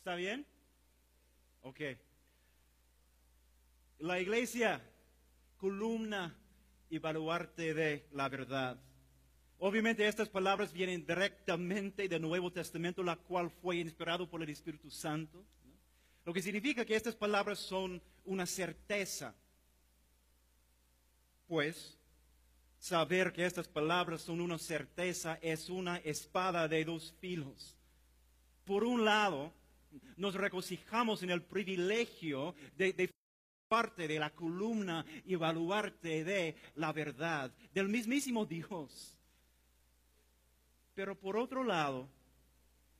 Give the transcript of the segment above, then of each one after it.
¿Está bien? Ok. La iglesia, columna y baluarte de la verdad. Obviamente estas palabras vienen directamente del Nuevo Testamento, la cual fue inspirado por el Espíritu Santo. Lo que significa que estas palabras son una certeza. Pues saber que estas palabras son una certeza es una espada de dos filos. Por un lado, nos regocijamos en el privilegio de, de parte de la columna y baluarte de la verdad, del mismísimo Dios. Pero por otro lado,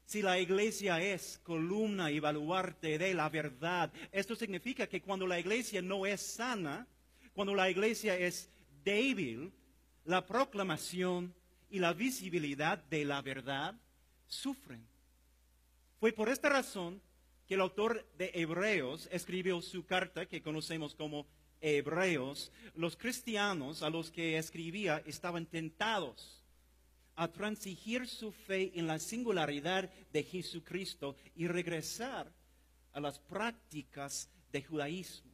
si la iglesia es columna y baluarte de la verdad, esto significa que cuando la iglesia no es sana, cuando la iglesia es débil, la proclamación y la visibilidad de la verdad sufren. Fue por esta razón que el autor de Hebreos escribió su carta que conocemos como Hebreos. Los cristianos a los que escribía estaban tentados a transigir su fe en la singularidad de Jesucristo y regresar a las prácticas de judaísmo.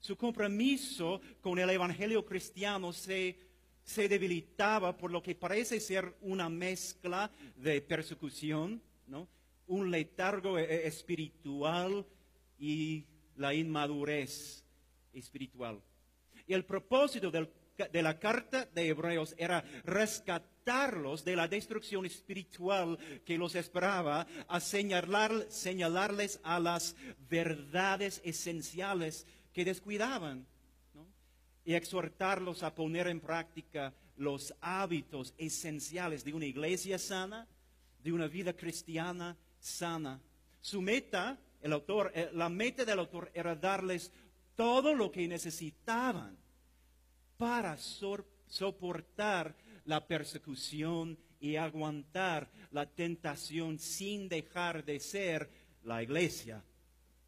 Su compromiso con el evangelio cristiano se, se debilitaba por lo que parece ser una mezcla de persecución, ¿no? Un letargo espiritual y la inmadurez espiritual. Y el propósito de la carta de Hebreos era rescatarlos de la destrucción espiritual que los esperaba, a señalar, señalarles a las verdades esenciales que descuidaban. Y exhortarlos a poner en práctica los hábitos esenciales de una iglesia sana, de una vida cristiana sana. Su meta, el autor, eh, la meta del autor era darles todo lo que necesitaban para so soportar la persecución y aguantar la tentación sin dejar de ser la iglesia,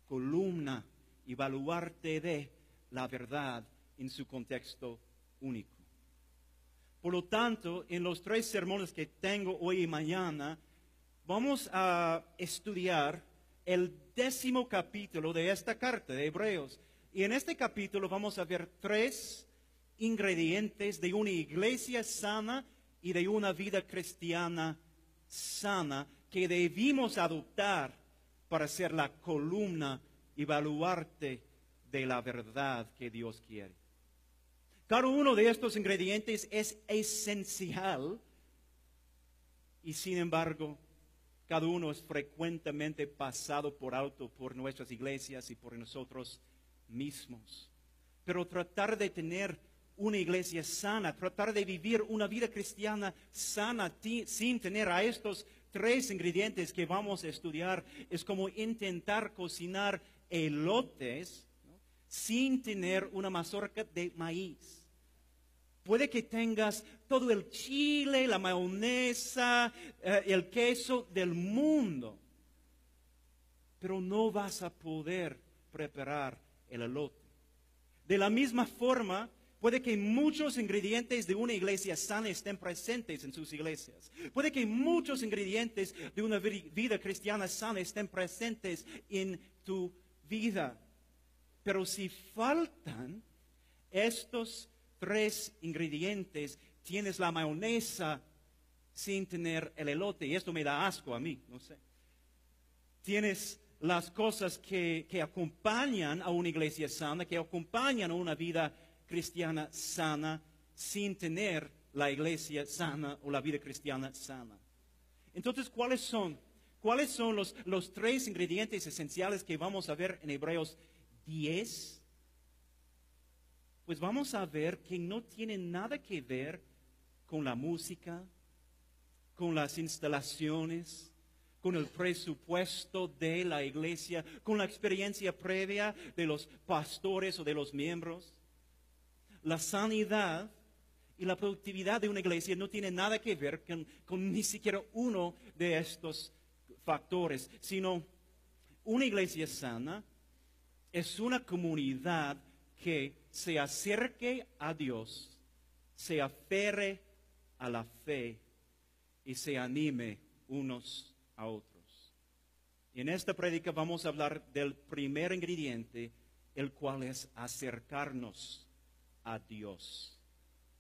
columna y baluarte de la verdad en su contexto único. Por lo tanto, en los tres sermones que tengo hoy y mañana, vamos a estudiar el décimo capítulo de esta carta de Hebreos. Y en este capítulo vamos a ver tres ingredientes de una iglesia sana y de una vida cristiana sana que debimos adoptar para ser la columna y baluarte de la verdad que Dios quiere. Cada uno de estos ingredientes es esencial y sin embargo cada uno es frecuentemente pasado por alto por nuestras iglesias y por nosotros mismos. Pero tratar de tener una iglesia sana, tratar de vivir una vida cristiana sana sin tener a estos tres ingredientes que vamos a estudiar es como intentar cocinar elotes sin tener una mazorca de maíz. Puede que tengas todo el chile, la mayonesa, eh, el queso del mundo, pero no vas a poder preparar el elote. De la misma forma, puede que muchos ingredientes de una iglesia sana estén presentes en sus iglesias. Puede que muchos ingredientes de una vida cristiana sana estén presentes en tu vida. Pero si faltan estos tres ingredientes, tienes la mayonesa sin tener el elote. Y esto me da asco a mí, no sé. Tienes las cosas que, que acompañan a una iglesia sana, que acompañan a una vida cristiana sana, sin tener la iglesia sana o la vida cristiana sana. Entonces, ¿cuáles son? ¿Cuáles son los, los tres ingredientes esenciales que vamos a ver en Hebreos 10? Pues vamos a ver que no tienen nada que ver con la música, con las instalaciones, con el presupuesto de la iglesia, con la experiencia previa de los pastores o de los miembros. La sanidad y la productividad de una iglesia no tiene nada que ver con, ni siquiera uno de estos factores, sino una iglesia sana es una comunidad que se acerque a Dios, se aferre a la fe y se anime unos a otros. En esta prédica vamos a hablar del primer ingrediente, el cual es acercarnos a Dios.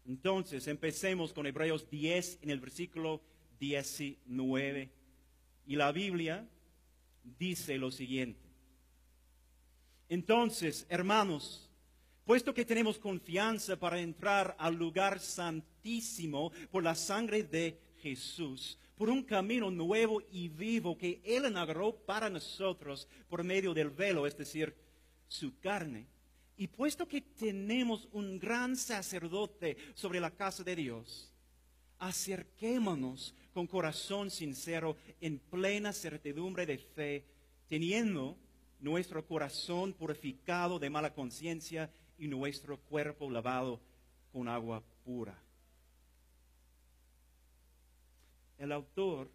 Entonces, empecemos con Hebreos 10 en el versículo 19. Y la Biblia dice lo siguiente. Entonces, hermanos, puesto que tenemos confianza para entrar al lugar santísimo por la sangre de Jesús, por un camino nuevo y vivo que Él inauguró para nosotros por medio del velo, es decir, su carne. Y puesto que tenemos un gran sacerdote sobre la casa de Dios, acerquémonos con corazón sincero en plena certidumbre de fe, teniendo nuestro corazón purificado de mala conciencia y nuestro cuerpo lavado con agua pura. El autor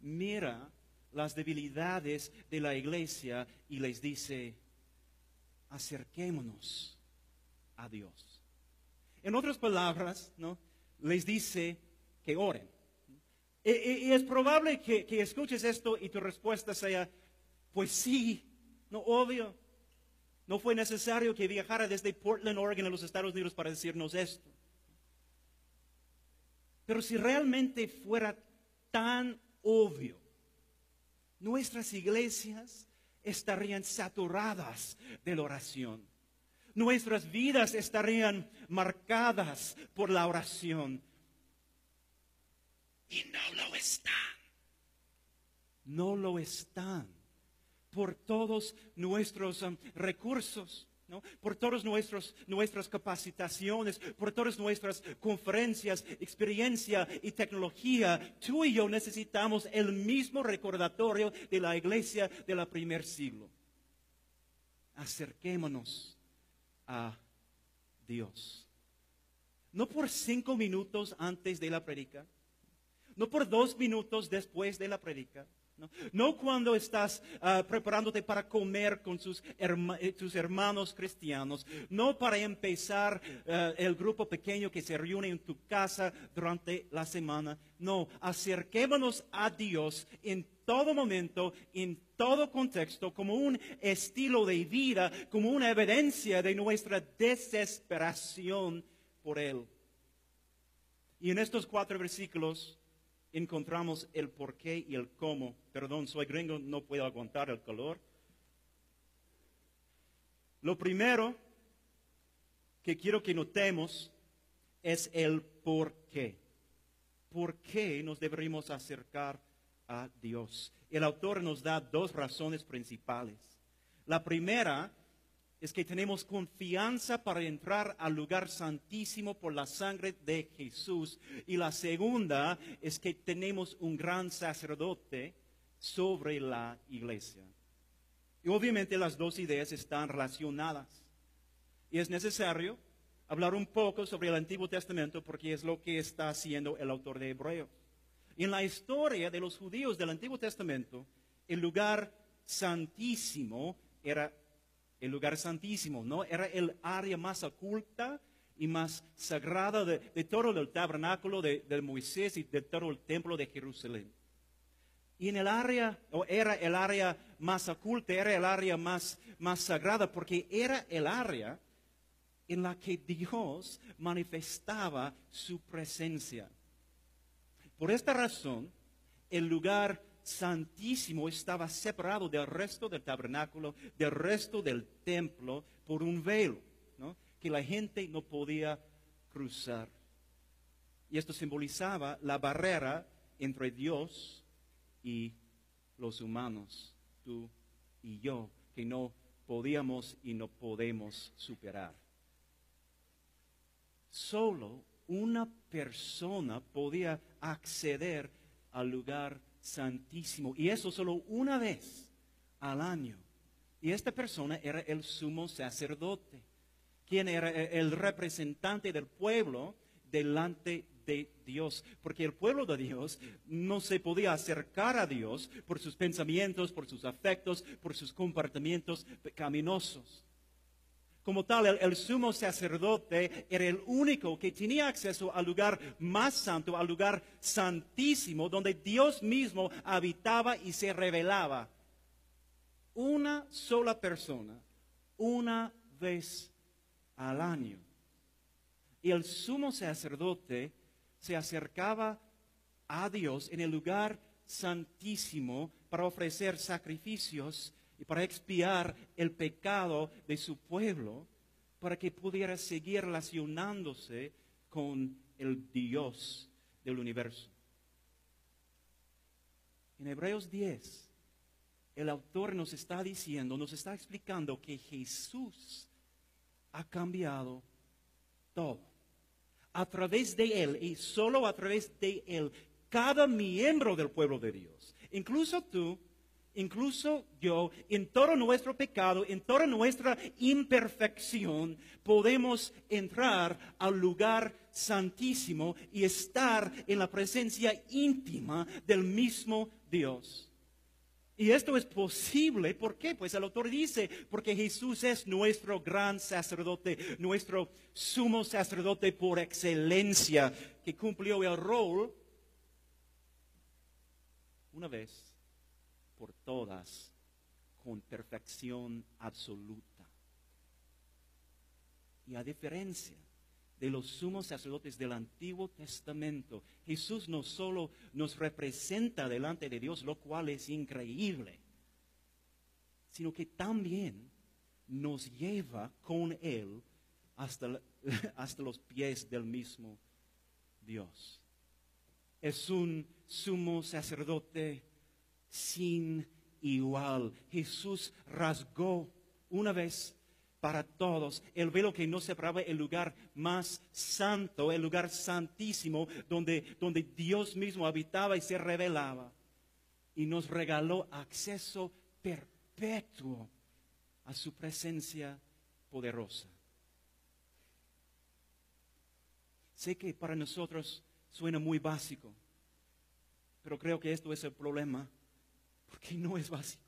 mira las debilidades de la iglesia y les dice, acerquémonos a Dios. En otras palabras, ¿no? les dice que oren. Y, es probable que, que, escuches esto y tu respuesta sea, pues sí, no obvio. No fue necesario que viajara desde Portland, Oregon, a los Estados Unidos para decirnos esto. Pero si realmente fuera tan obvio, nuestras iglesias estarían saturadas de la oración. Nuestras vidas estarían marcadas por la oración. Y no lo están. No lo están por todos nuestros um, recursos. por todas nuestras capacitaciones, por todas nuestras conferencias, experiencia y tecnología, tú y yo necesitamos el mismo recordatorio de la iglesia del primer siglo. Acerquémonos a Dios. No por cinco minutos antes de la predica, no por dos minutos después de la predica, no, cuando estás ah, preparándote para comer con sus eh, tus hermanos cristianos. No para empezar ah, el grupo pequeño que se reúne en tu casa durante la semana. No, acerquémonos a Dios en todo momento, en todo contexto, como un estilo de vida, como una evidencia de nuestra desesperación por Él. Y en estos cuatro versículos encontramos el por qué y el cómo. Perdón, soy gringo, no puedo aguantar el calor. Lo primero que quiero que notemos es el por qué. ¿Por qué nos deberíamos acercar a Dios? El autor nos da dos razones principales. La primera es que tenemos confianza para entrar al lugar santísimo por la sangre de Jesús. Y la segunda es que tenemos un gran sacerdote sobre la iglesia. Y obviamente las dos ideas están relacionadas. Y es necesario hablar un poco sobre el Antiguo Testamento porque es lo que está haciendo el autor de Hebreos. en la historia de los judíos del Antiguo Testamento, el lugar santísimo era el lugar santísimo, ¿no? Era el área más oculta y más sagrada de, todo el tabernáculo de, Moisés y de todo el templo de Jerusalén. Y en el área, o era el área más oculta, era el área más, más sagrada, porque era el área en la que Dios manifestaba su presencia. Por esta razón, el lugar santísimo estaba separado del resto del tabernáculo, del resto del templo, por un velo, que la gente no podía cruzar. Y esto simbolizaba la barrera entre Dios y los humanos, tú y yo, que no podíamos y no podemos superar. Solo una persona podía acceder al lugar santísimo. Y eso solo una vez al año. Y esta persona era el sumo sacerdote, quien era el representante del pueblo delante de Dios. Porque el pueblo de Dios no se podía acercar a Dios por sus pensamientos, por sus afectos, por sus comportamientos pecaminosos. Como tal, el, sumo sacerdote era el único que tenía acceso al lugar más santo, al lugar santísimo, donde Dios mismo habitaba y se revelaba una sola persona, una vez al año. Y el sumo sacerdote se acercaba a Dios en el lugar santísimo para ofrecer sacrificios y para expiar el pecado de su pueblo, para que pudiera seguir relacionándose con el Dios del universo. En Hebreos 10, el autor nos está diciendo, nos está explicando que Jesús ha cambiado todo. A través de Él y solo a través de Él, cada miembro del pueblo de Dios, incluso tú, incluso yo, en todo nuestro pecado, en toda nuestra imperfección, podemos entrar al lugar santísimo y estar en la presencia íntima del mismo Dios. Y esto es posible, ¿por qué? Pues el autor dice, porque Jesús es nuestro gran sacerdote, nuestro sumo sacerdote por excelencia, que cumplió el rol una vez por todas con perfección absoluta. Y a diferencia de los sumos sacerdotes del Antiguo Testamento, Jesús no solo nos representa delante de Dios, lo cual es increíble, sino que también nos lleva con Él hasta, hasta los pies del mismo Dios. Es un sumo sacerdote sin igual. Jesús rasgó una vez para todos, el velo que no separaba el lugar más santo, el lugar santísimo, donde, donde Dios mismo habitaba y se revelaba. Y nos regaló acceso perpetuo a su presencia poderosa. Sé que para nosotros suena muy básico, pero creo que esto es el problema, porque no es básico.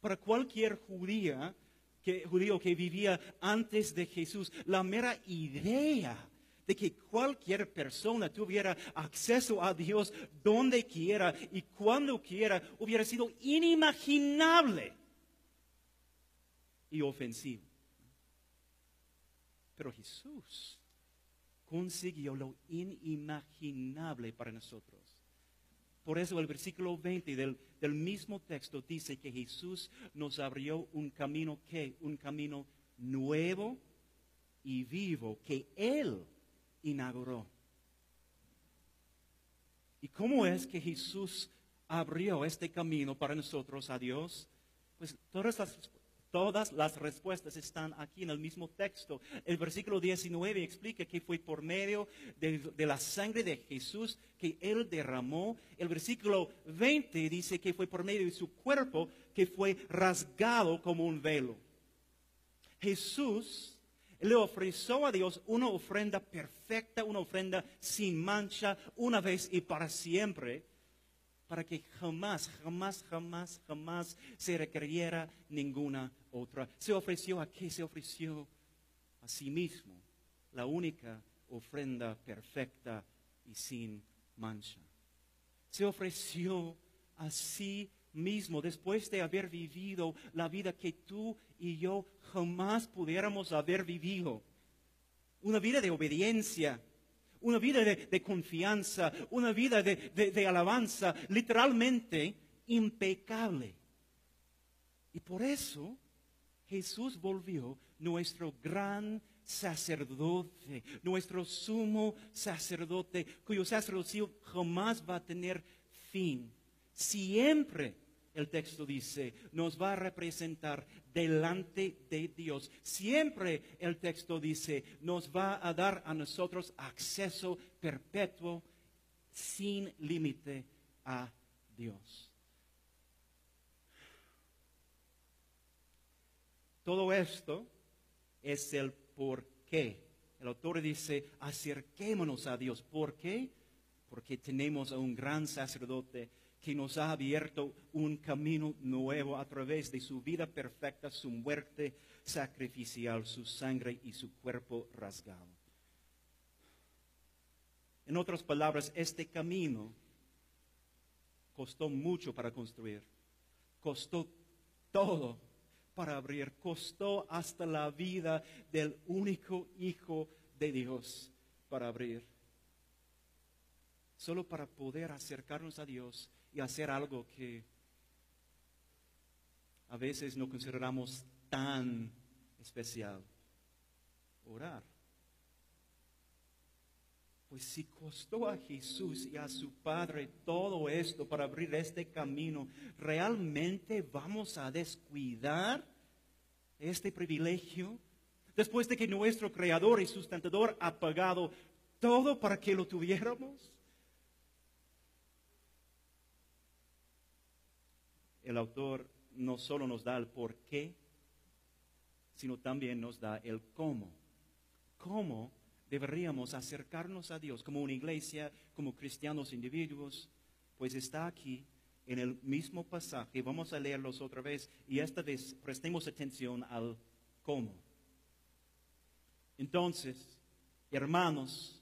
Para cualquier judía, que, judío que vivía antes de Jesús, la mera idea de que cualquier persona tuviera acceso a Dios donde quiera y cuando quiera hubiera sido inimaginable y ofensivo. Pero Jesús consiguió lo inimaginable para nosotros. Por eso el versículo 20 del, mismo texto dice que Jesús nos abrió un camino que, un camino nuevo y vivo que Él inauguró. ¿Y cómo es que Jesús abrió este camino para nosotros a Dios? Pues todas las Todas las respuestas están aquí en el mismo texto. El versículo 19 explica que fue por medio de, la sangre de Jesús que Él derramó. El versículo 20 dice que fue por medio de su cuerpo que fue rasgado como un velo. Jesús le ofreció a Dios una ofrenda perfecta, una ofrenda sin mancha, una vez y para siempre para que jamás, jamás, jamás, jamás se requiriera ninguna otra. Se ofreció a qué? Se ofreció a sí mismo, la única ofrenda perfecta y sin mancha. Se ofreció a sí mismo después de haber vivido la vida que tú y yo jamás pudiéramos haber vivido. Una vida de obediencia, una vida de, confianza, una vida de, alabanza, literalmente impecable. Y por eso Jesús volvió nuestro gran sacerdote, nuestro sumo sacerdote, cuyo sacerdocio jamás va a tener fin. Siempre el texto dice, nos va a representar delante de Dios. Siempre el texto dice, nos va a dar a nosotros acceso perpetuo, sin límite a Dios. Todo esto es el por qué. El autor dice, acerquémonos a Dios. ¿Por qué? Porque tenemos a un gran sacerdote que nos ha abierto un camino nuevo a través de su vida perfecta, su muerte sacrificial, su sangre y su cuerpo rasgado. En otras palabras, este camino costó mucho para construir, costó todo para abrir. Costó hasta la vida del único Hijo de Dios para abrir. Solo para poder acercarnos a Dios y hacer algo que a veces no consideramos tan especial. Orar. Pues si costó a Jesús y a su Padre todo esto para abrir este camino, ¿realmente vamos a descuidar este privilegio? Después de que nuestro Creador y sustentador ha pagado todo para que lo tuviéramos. El autor no solo nos da el por qué, sino también nos da el cómo. ¿Cómo deberíamos acercarnos a Dios como una iglesia, como cristianos individuos? Pues está aquí en el mismo pasaje. Vamos a leerlos otra vez y esta vez prestemos atención al cómo. Entonces, hermanos,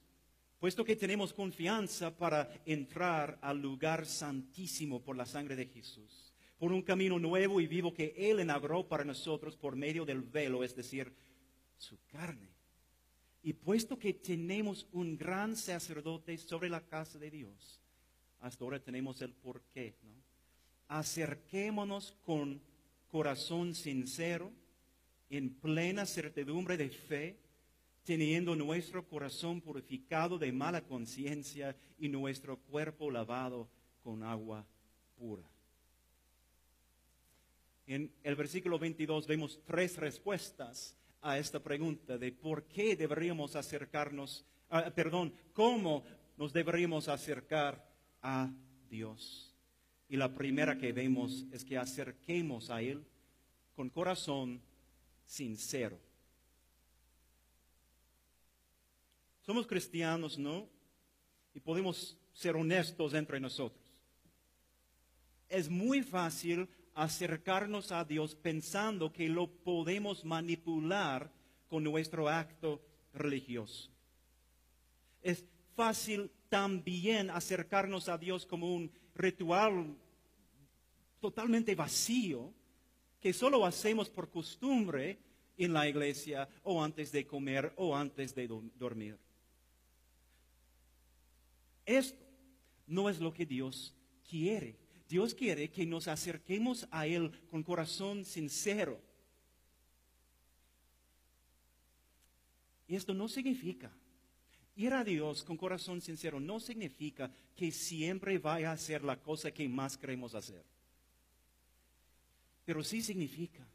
puesto que tenemos confianza para entrar al lugar santísimo por la sangre de Jesús, por un camino nuevo y vivo que Él inauguró para nosotros por medio del velo, es decir, su carne. Y puesto que tenemos un gran sacerdote sobre la casa de Dios, hasta ahora tenemos el porqué, ¿no? Acerquémonos con corazón sincero, en plena certidumbre de fe, teniendo nuestro corazón purificado de mala conciencia y nuestro cuerpo lavado con agua pura. En el versículo 22 vemos tres respuestas a esta pregunta de por qué deberíamos acercarnos, ah, perdón, cómo nos deberíamos acercar a Dios. Y la primera que vemos es que acerquemos a Él con corazón sincero. Somos cristianos, ¿no? Y podemos ser honestos entre nosotros. Es muy fácil acercarnos a Dios pensando que lo podemos manipular con nuestro acto religioso. Es fácil también acercarnos a Dios como un ritual totalmente vacío que solo hacemos por costumbre en la iglesia o antes de comer o antes de dormir. Esto no es lo que Dios quiere. Dios quiere que nos acerquemos a Él con corazón sincero. Y esto no significa, ir a Dios con corazón sincero no significa que siempre vaya a hacer la cosa que más queremos hacer. Pero sí significa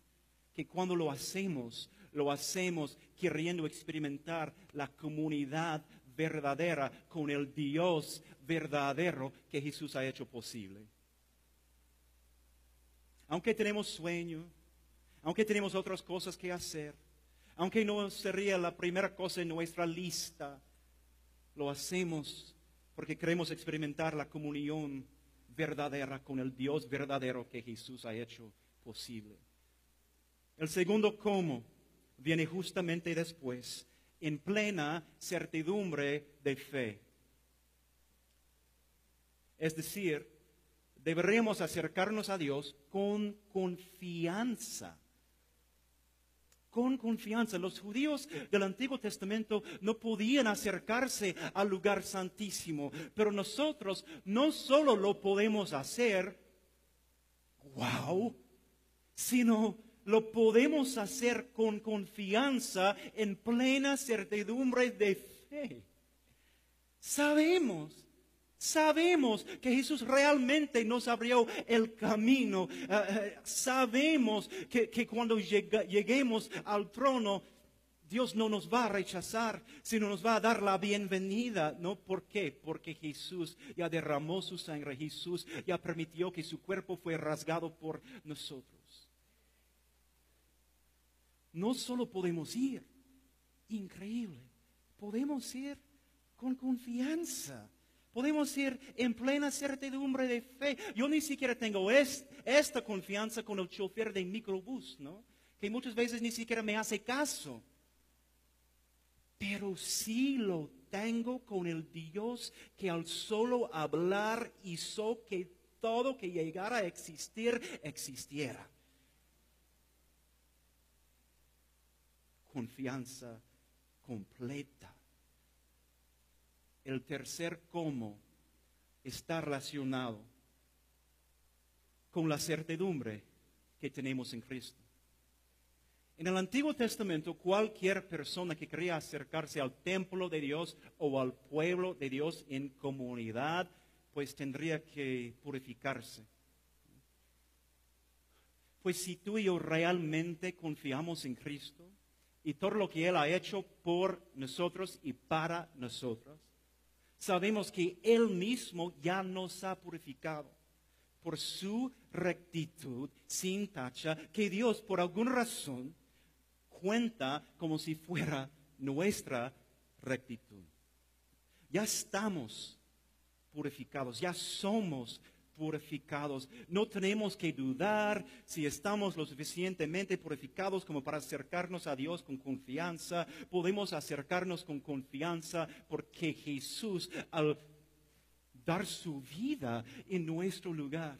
que cuando lo hacemos, lo hacemos queriendo experimentar la comunidad verdadera con el Dios verdadero que Jesús ha hecho posible aunque tenemos sueño, aunque tenemos otras cosas que hacer, aunque no sería la primera cosa en nuestra lista, lo hacemos porque queremos experimentar la comunión verdadera con el Dios verdadero que Jesús ha hecho posible. El segundo cómo viene justamente después, en plena certidumbre de fe. Es decir, deberíamos acercarnos a Dios con confianza. Con confianza. Los judíos del Antiguo Testamento no podían acercarse al lugar santísimo, pero nosotros no solo lo podemos hacer, wow, sino lo podemos hacer con confianza en plena certidumbre de fe. Sabemos Sabemos que Jesús realmente nos abrió el camino. Eh, eh, sabemos que, cuando lleguemos al trono, Dios no nos va a rechazar, sino nos va a dar la bienvenida. ¿No? ¿Por qué? Porque Jesús ya derramó su sangre. Jesús ya permitió que su cuerpo fue rasgado por nosotros. No solo podemos ir, increíble, podemos ir con confianza. Podemos ir en plena certidumbre de fe. Yo ni siquiera tengo esta confianza con el chofer de microbús, ¿no? Que muchas veces ni siquiera me hace caso. Pero sí lo tengo con el Dios que al solo hablar hizo que todo que llegara a existir existiera. Confianza completa el tercer cómo está relacionado con la certidumbre que tenemos en Cristo. En el Antiguo Testamento, cualquier persona que quería acercarse al templo de Dios o al pueblo de Dios en comunidad, pues tendría que purificarse. Pues si tú y yo realmente confiamos en Cristo y todo lo que Él ha hecho por nosotros y para nosotros, sabemos que Él mismo ya nos ha purificado por su rectitud sin tacha, que Dios por alguna razón cuenta como si fuera nuestra rectitud. Ya estamos purificados, ya somos purificados. No tenemos que dudar si estamos lo suficientemente purificados como para acercarnos a Dios con confianza. Podemos acercarnos con confianza porque Jesús al dar su vida en nuestro lugar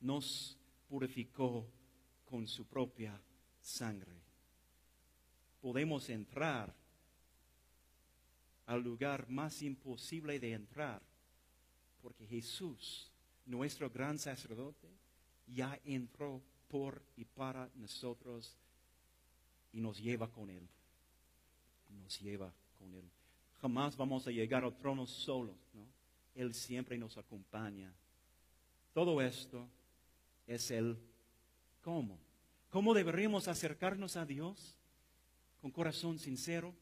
nos purificó con su propia sangre. Podemos entrar al lugar más imposible de entrar, porque Jesús, nuestro gran sacerdote, ya entró por y para nosotros y nos lleva con Él. Nos lleva con Él. Jamás vamos a llegar al trono solos, ¿no? Él siempre nos acompaña. Todo esto es el cómo. ¿Cómo deberíamos acercarnos a Dios? Con corazón sincero,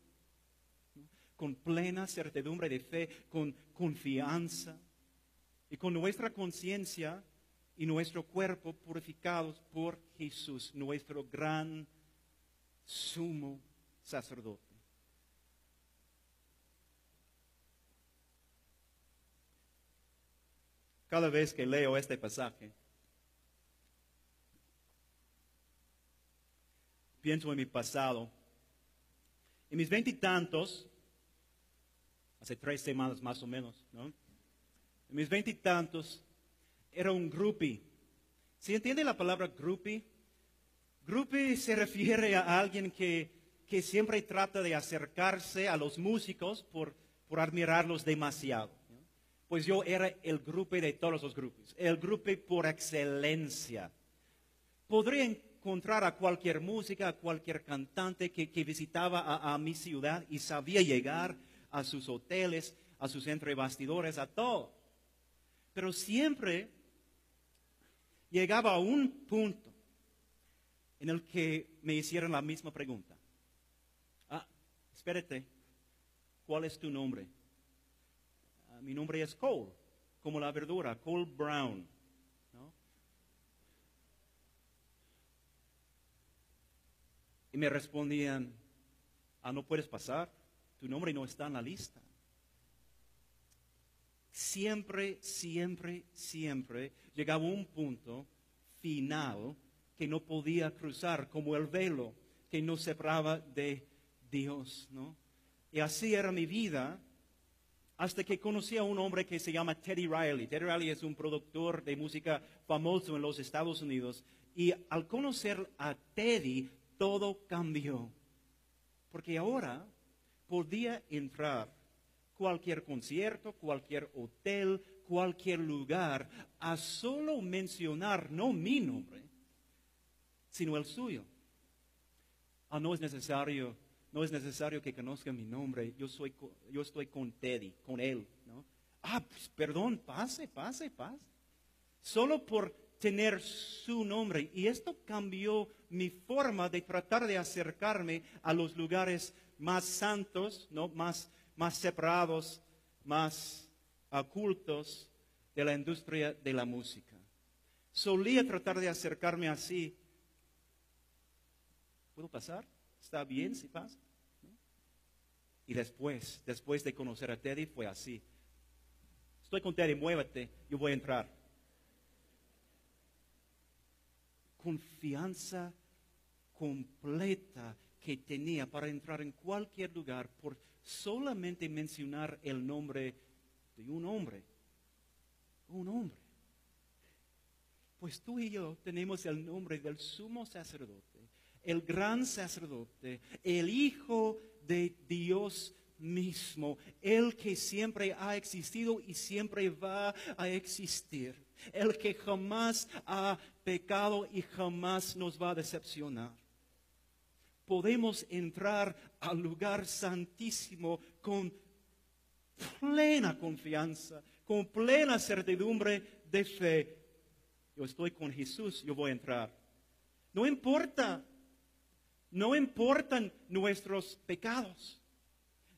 con plena certidumbre de fe, con confianza y con nuestra conciencia y nuestro cuerpo purificados por Jesús, nuestro gran sumo sacerdote. Cada vez que leo este pasaje, pienso en mi pasado. En mis veintitantos, hace tres semanas más o menos, ¿no? En mis veintitantos, era un groupie. ¿Se entiende la palabra groupie? Groupie se refiere a alguien que, que siempre trata de acercarse a los músicos por, por admirarlos demasiado. Pues yo era el groupie de todos los grupos, el groupie por excelencia. Podría encontrar a cualquier música, a cualquier cantante que, visitaba a, mi ciudad y sabía llegar a sus hoteles, a sus entrebastidores, a todo. Pero siempre llegaba a un punto en el que me hicieron la misma pregunta. Ah, espérate, ¿cuál es tu nombre? Ah, mi nombre es Cole, como la verdura, Cole Brown. Y me respondían, ah, no puedes pasar, tu nombre no está en la lista. Siempre, siempre, siempre llegaba un punto final que no podía cruzar, como el velo que nos separaba de Dios, ¿no? Y así era mi vida hasta que conocí a un hombre que se llama Teddy Riley. Teddy Riley es un productor de música famoso en los Estados Unidos. Y al conocer a Teddy, todo cambió. Porque ahora podía entrar cualquier concierto, cualquier hotel, cualquier lugar, a solo mencionar no mi nombre, sino el suyo. Ah, no es necesario, no es necesario que conozca mi nombre. Yo soy, yo estoy con Teddy, con él, ¿no? Ah, pues, perdón, pase, pase, pase. Solo por tener su nombre. Y esto cambió mi forma de tratar de acercarme a los lugares más santos, ¿no? más, más separados, más ocultos de la industria de la música. Solía tratar de acercarme así. ¿Puedo pasar? ¿Está bien si pasa? Y después, después de conocer a Teddy, fue así. Estoy con Teddy, muévete, yo voy a entrar. confianza completa que tenía para entrar en cualquier lugar por solamente mencionar el nombre de un hombre. Un hombre. Pues tú y yo tenemos el nombre del sumo sacerdote, el gran sacerdote, el Hijo de Dios mismo, el que siempre ha existido y siempre va a existir, el que jamás ha pecado y jamás nos va a decepcionar. Podemos entrar al lugar santísimo con plena confianza, con plena certidumbre de fe. Yo estoy con Jesús, yo voy a entrar. No importa, no importan nuestros pecados.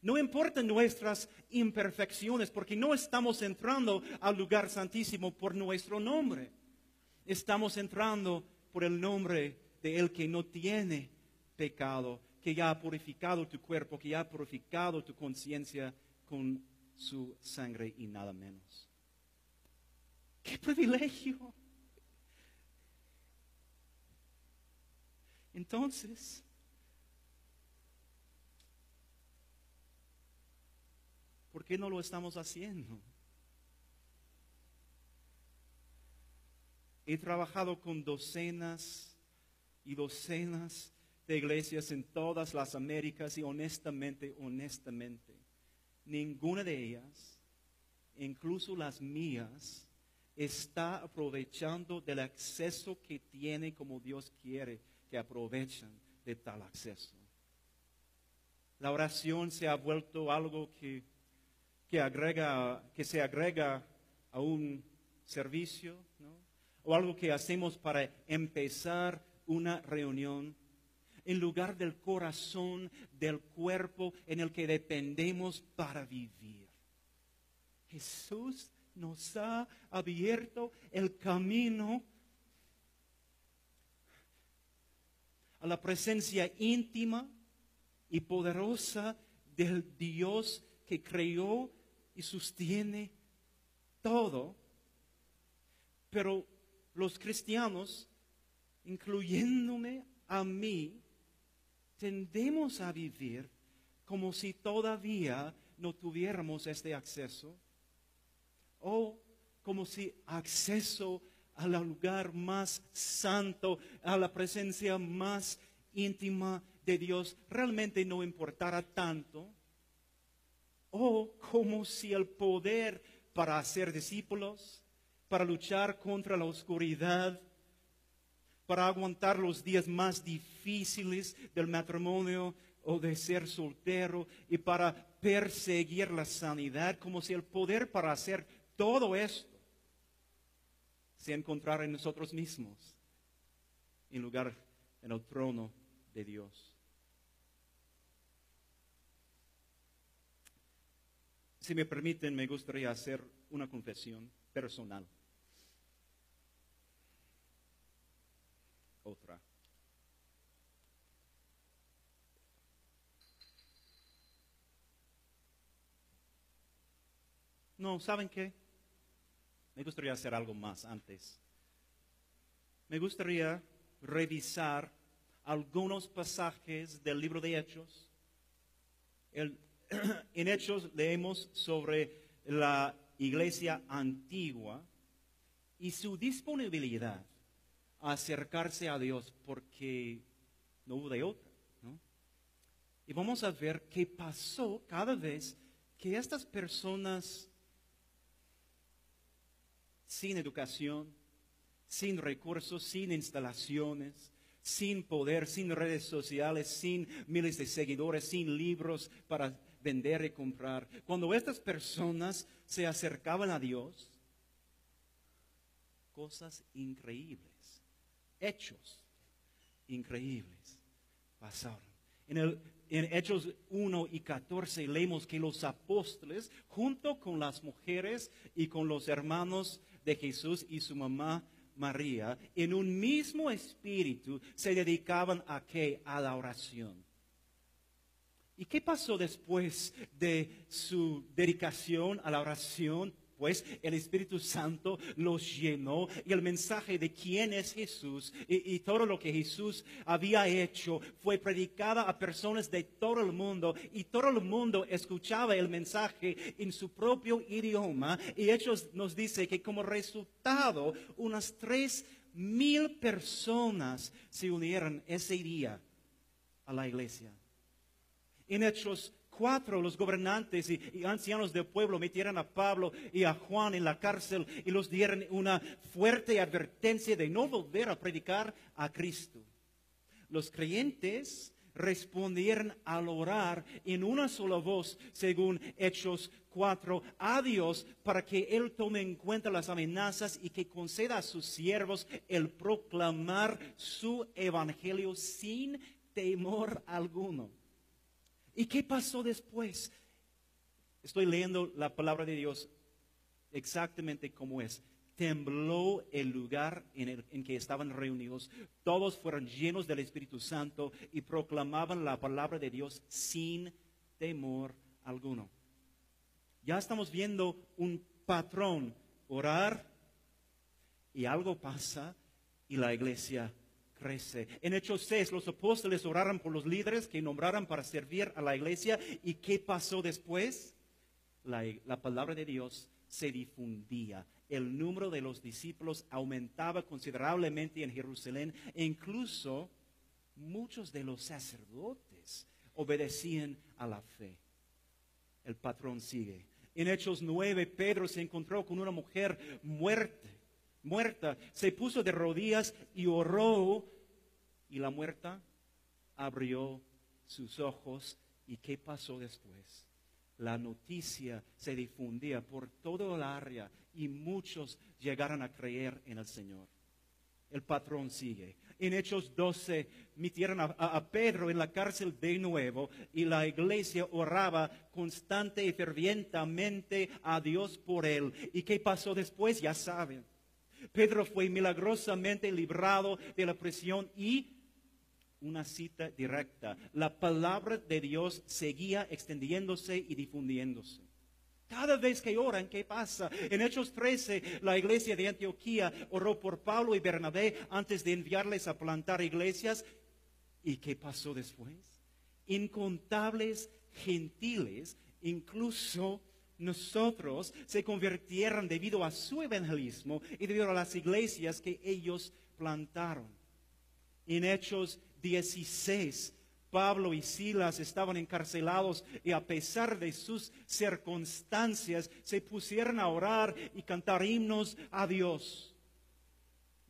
No importan nuestras imperfecciones, porque no estamos entrando al lugar santísimo por nuestro nombre. Estamos entrando por el nombre de El que no tiene pecado, que ya ha purificado tu cuerpo, que ya ha purificado tu conciencia con su sangre y nada menos. ¡Qué privilegio! Entonces, ¿por qué no lo estamos haciendo? He trabajado con docenas y docenas de iglesias en todas las Américas y honestamente, honestamente, ninguna de ellas, incluso las mías, está aprovechando del acceso que tiene como Dios quiere que aprovechen de tal acceso. La oración se ha vuelto algo que, que, agrega, que se agrega a un servicio, o algo que hacemos para empezar una reunión en lugar del corazón, del cuerpo en el que dependemos para vivir. Jesús nos ha abierto el camino a la presencia íntima y poderosa del Dios que creó y sostiene todo. Pero los cristianos, incluyéndome a mí, tendemos a vivir como si todavía no tuviéramos este acceso o como si acceso al lugar más santo, a la presencia más íntima de Dios, realmente no importara tanto, o como si el poder para hacer discípulos, para luchar contra la oscuridad, para aguantar los días más difíciles del matrimonio o de ser soltero y para perseguir la sanidad, como si el poder para hacer todo esto se encontrara en nosotros mismos, en lugar en el trono de Dios. Si me permiten, me gustaría hacer una confesión personal. otra. No, ¿saben qué? Me gustaría hacer algo más antes. Me gustaría revisar algunos pasajes del libro de Hechos. en Hechos leemos sobre la iglesia antigua y su disponibilidad acercarse a Dios porque no hubo de otra. Y vamos a ver qué pasó cada vez que estas personas sin educación, sin recursos, sin instalaciones, sin poder, sin redes sociales, sin miles de seguidores, sin libros para vender y comprar. Cuando estas personas se acercaban a Dios, cosas increíbles hechos increíbles pasaron. En, el, en Hechos 1 y 14 leemos que los apóstoles, junto con las mujeres y con los hermanos de Jesús y su mamá María, en un mismo espíritu se dedicaban a qué? A la oración. ¿Y qué pasó después de su dedicación a la oración? El Espíritu Santo los llenó y el mensaje de quién es Jesús y, todo lo que Jesús había hecho fue predicada a personas de todo el mundo y todo el mundo escuchaba el mensaje en su propio idioma y Hechos nos dice que como resultado unas tres mil personas se unieron ese día a la iglesia. En Hechos 4, los gobernantes y, y, ancianos del pueblo metieron a Pablo y a Juan en la cárcel y los dieron una fuerte advertencia de no volver a predicar a Cristo. Los creyentes respondieron al orar en una sola voz, según Hechos 4, a Dios para que Él tome en cuenta las amenazas y que conceda a sus siervos el proclamar su evangelio sin temor alguno. ¿Y qué pasó después? Estoy leyendo la palabra de Dios exactamente como es. Tembló el lugar en, el, en, que estaban reunidos. Todos fueron llenos del Espíritu Santo y proclamaban la palabra de Dios sin temor alguno. Ya estamos viendo un patrón, orar y algo pasa y la iglesia En Hechos 6 los apóstoles oraron por los líderes que nombraran para servir a la iglesia y ¿qué pasó después? La, la palabra de Dios se difundía. El número de los discípulos aumentaba considerablemente en Jerusalén e incluso muchos de los sacerdotes obedecían a la fe. El patrón sigue. En Hechos 9, Pedro se encontró con una mujer muerta, muerta. Se puso de rodillas y oró y la muerta abrió sus ojos. ¿Y qué pasó después? La noticia se difundía por todo el área y muchos llegaron a creer en el Señor. El patrón sigue. En Hechos 12 metieron a, a, Pedro en la cárcel de nuevo y la iglesia oraba constante y fervientemente a Dios por él. ¿Y qué pasó después? Ya saben. Pedro fue milagrosamente librado de la prisión y una cita directa. La palabra de Dios seguía extendiéndose y difundiéndose. Cada vez que oran, ¿qué pasa? En Hechos 13, la iglesia de Antioquía oró por Pablo y Bernabé antes de enviarles a plantar iglesias. ¿Y qué pasó después? Incontables gentiles, incluso nosotros, se convirtieron debido a su evangelismo y debido a las iglesias que ellos plantaron. En Hechos 16, Pablo y Silas estaban encarcelados y a pesar de sus circunstancias se pusieron a orar y cantar himnos a Dios.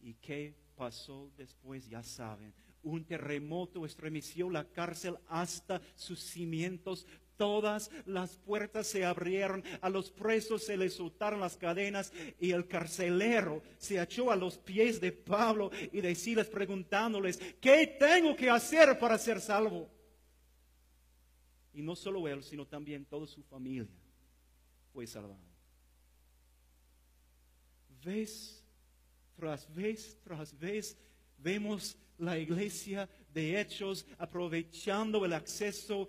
¿Y qué pasó después? Ya saben, un terremoto estremeció la cárcel hasta sus cimientos. Todas las puertas se abrieron, a los presos se les soltaron las cadenas y el carcelero se echó a los pies de Pablo y de Silas preguntándoles, ¿qué tengo que hacer para ser salvo? Y no solo él, sino también toda su familia fue salvada. Vez tras vez tras vez vemos la iglesia de hechos aprovechando el acceso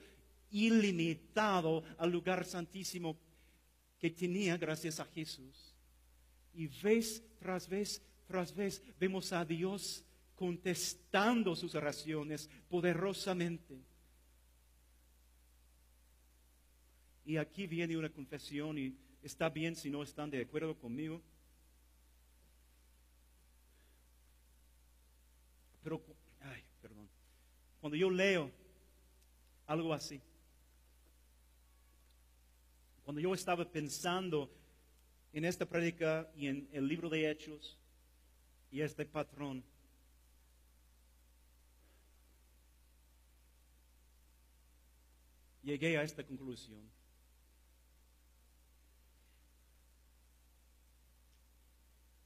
ilimitado al lugar santísimo que tenía gracias a Jesús. Y vez tras vez tras vez vemos a Dios contestando sus oraciones poderosamente. Y aquí viene una confesión y está bien si no están de acuerdo conmigo. Pero, ay, perdón. Cuando yo leo algo así, cuando yo estaba pensando en esta prédica y en el libro de Hechos y este patrón, llegué a esta conclusión.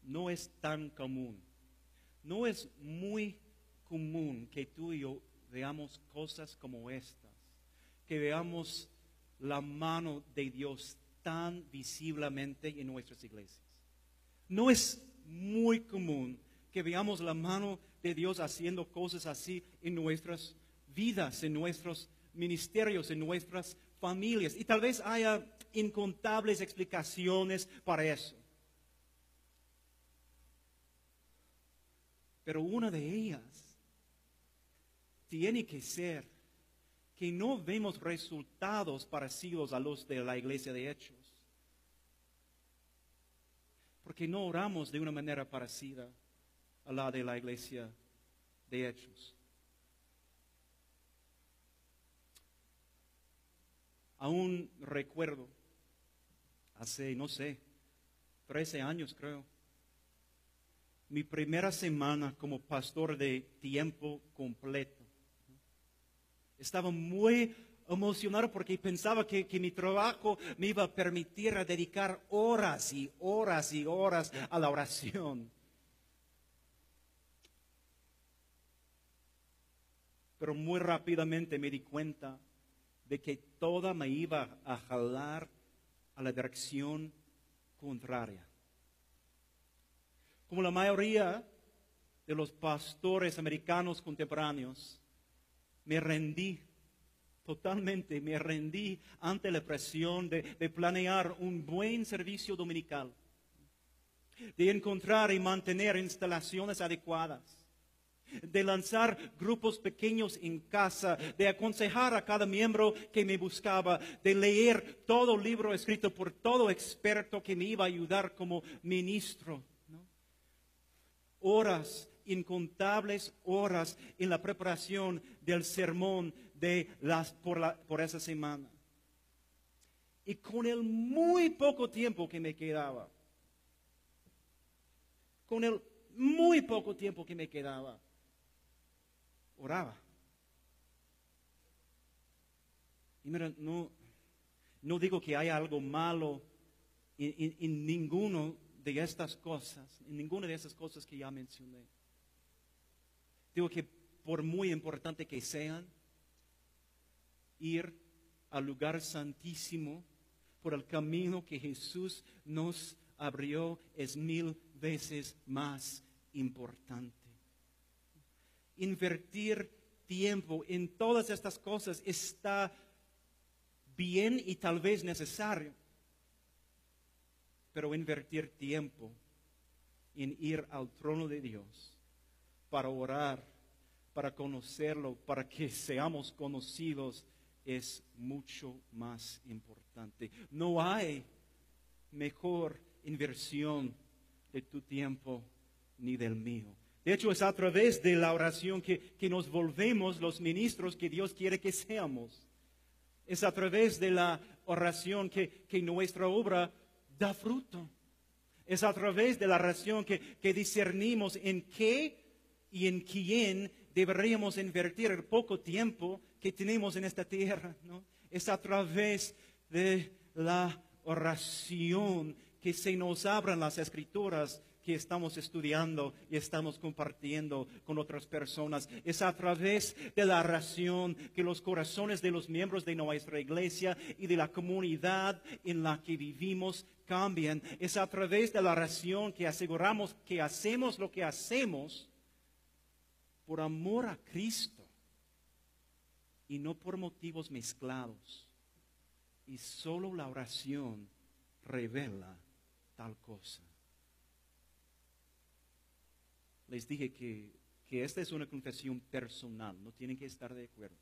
No es tan común, no es muy común que tú y yo veamos cosas como estas, que veamos la mano de Dios tan visiblemente en nuestras iglesias. No es muy común que veamos la mano de Dios haciendo cosas así en nuestras vidas, en nuestros ministerios, en nuestras familias. Y tal vez haya incontables explicaciones para eso. Pero una de ellas tiene que ser que no vemos resultados parecidos a los de la iglesia de Hechos. Porque no oramos de una manera parecida a la de la iglesia de Hechos. Aún recuerdo, hace, no sé, 13 años creo, mi primera semana como pastor de tiempo completo. Estaba muy emocionado porque pensaba que, que, mi trabajo me iba a permitir dedicar horas y horas y horas a la oración. Pero muy rápidamente me di cuenta de que toda me iba a jalar a la dirección contraria. Como la mayoría de los pastores americanos contemporáneos, me rendí totalmente, me rendí ante la presión de, planear un buen servicio dominical, de encontrar y mantener instalaciones adecuadas de lanzar grupos pequeños en casa, de aconsejar a cada miembro que me buscaba, de leer todo libro escrito por todo experto que me iba a ayudar como ministro. Horas, incontables horas en la preparación del sermón de las, por, la, por esa semana. Y con el muy poco tiempo que me quedaba, con el muy poco tiempo que me quedaba, oraba. Y mira, no, no digo que haya algo malo en, en, en ninguno de estas cosas, en ninguna de esas cosas que ya mencioné. Digo que por muy importante que sean, ir al lugar santísimo por el camino que Jesús nos abrió es mil veces más importante invertir tiempo en todas estas cosas está bien y tal vez necesario. Pero invertir tiempo en ir al trono de Dios para orar, para conocerlo, para que seamos conocidos, es mucho más importante. No hay mejor inversión de tu tiempo ni del mío. De hecho, es a través de la oración que, nos volvemos los ministros que Dios quiere que seamos. Es a través de la oración que, nuestra obra da fruto. Es a través de la oración que, discernimos en qué y en quién deberíamos invertir el poco tiempo que tenemos en esta tierra. Es a través de la oración que se nos abran las escrituras que estamos estudiando y estamos compartiendo con otras personas. Es a través de la oración que los corazones de los miembros de nuestra iglesia y de la comunidad en la que vivimos cambian. Es a través de la oración que aseguramos que hacemos lo que hacemos por amor a Cristo y no por motivos mezclados. Y solo la oración revela tal cosa les dije que, que esta es una confesión personal, no tienen que estar de acuerdo.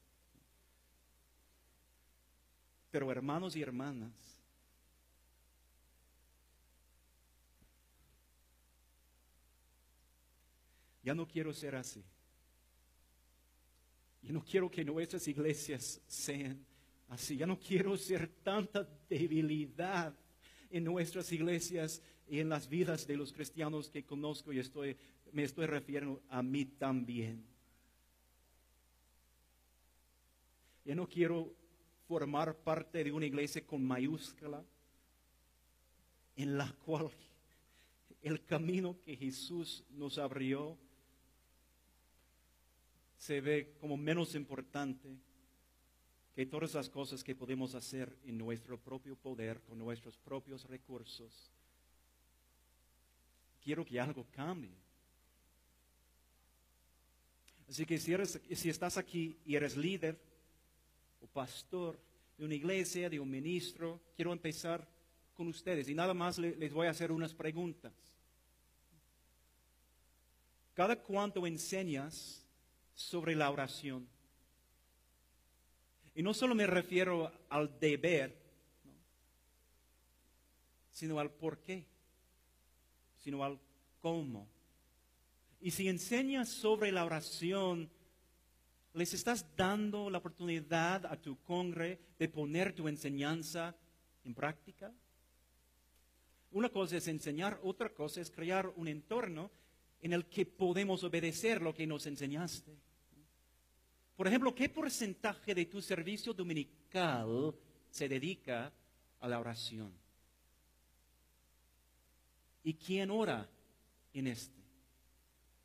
Pero hermanos y hermanas, ya no quiero ser así. Yo no quiero que nuestras iglesias sean así. Ya no quiero ser tanta debilidad en nuestras iglesias y en las vidas de los cristianos que conozco y estoy me estoy refiriendo a mí también. Yo no quiero formar parte de una iglesia con mayúscula en la cual el camino que Jesús nos abrió se ve como menos importante que todas las cosas que podemos hacer en nuestro propio poder, con nuestros propios recursos. Quiero que algo cambie. Así que si, eres, si estás aquí y eres líder o pastor de una iglesia, de un ministro, quiero empezar con ustedes y nada más les voy a hacer unas preguntas. ¿Cada cuánto enseñas sobre la oración? Y no solo me refiero al deber, sino al por qué, sino al cómo Y si enseñas sobre la oración, les estás dando la oportunidad a tu congre de poner tu enseñanza en práctica. Una cosa es enseñar, otra cosa es crear un entorno en el que podemos obedecer lo que nos enseñaste. Por ejemplo, ¿qué porcentaje de tu servicio dominical se dedica a la oración? ¿Y quién ora en este?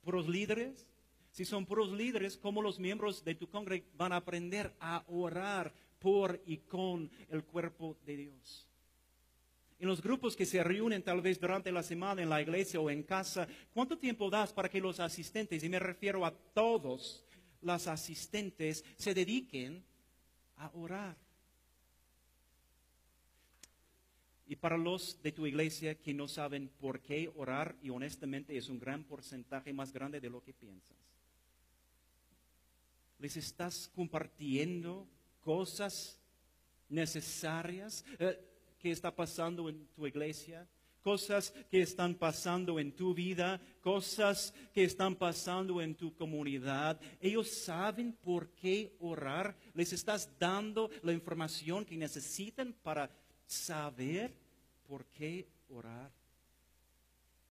¿Puros líderes? Si son puros líderes, ¿cómo los miembros de tu congregación van a aprender a orar por y con el cuerpo de Dios? En los grupos que se reúnen tal vez durante la semana en la iglesia o en casa, ¿cuánto tiempo das para que los asistentes, y me refiero a todos los asistentes, se dediquen a orar? Y para los de tu iglesia que no saben por qué orar, y honestamente es un gran porcentaje más grande de lo que piensas, les estás compartiendo cosas necesarias eh, que está pasando en tu iglesia, cosas que están pasando en tu vida, cosas que están pasando en tu comunidad. Ellos saben por qué orar. Les estás dando la información que necesitan para saber por qué orar.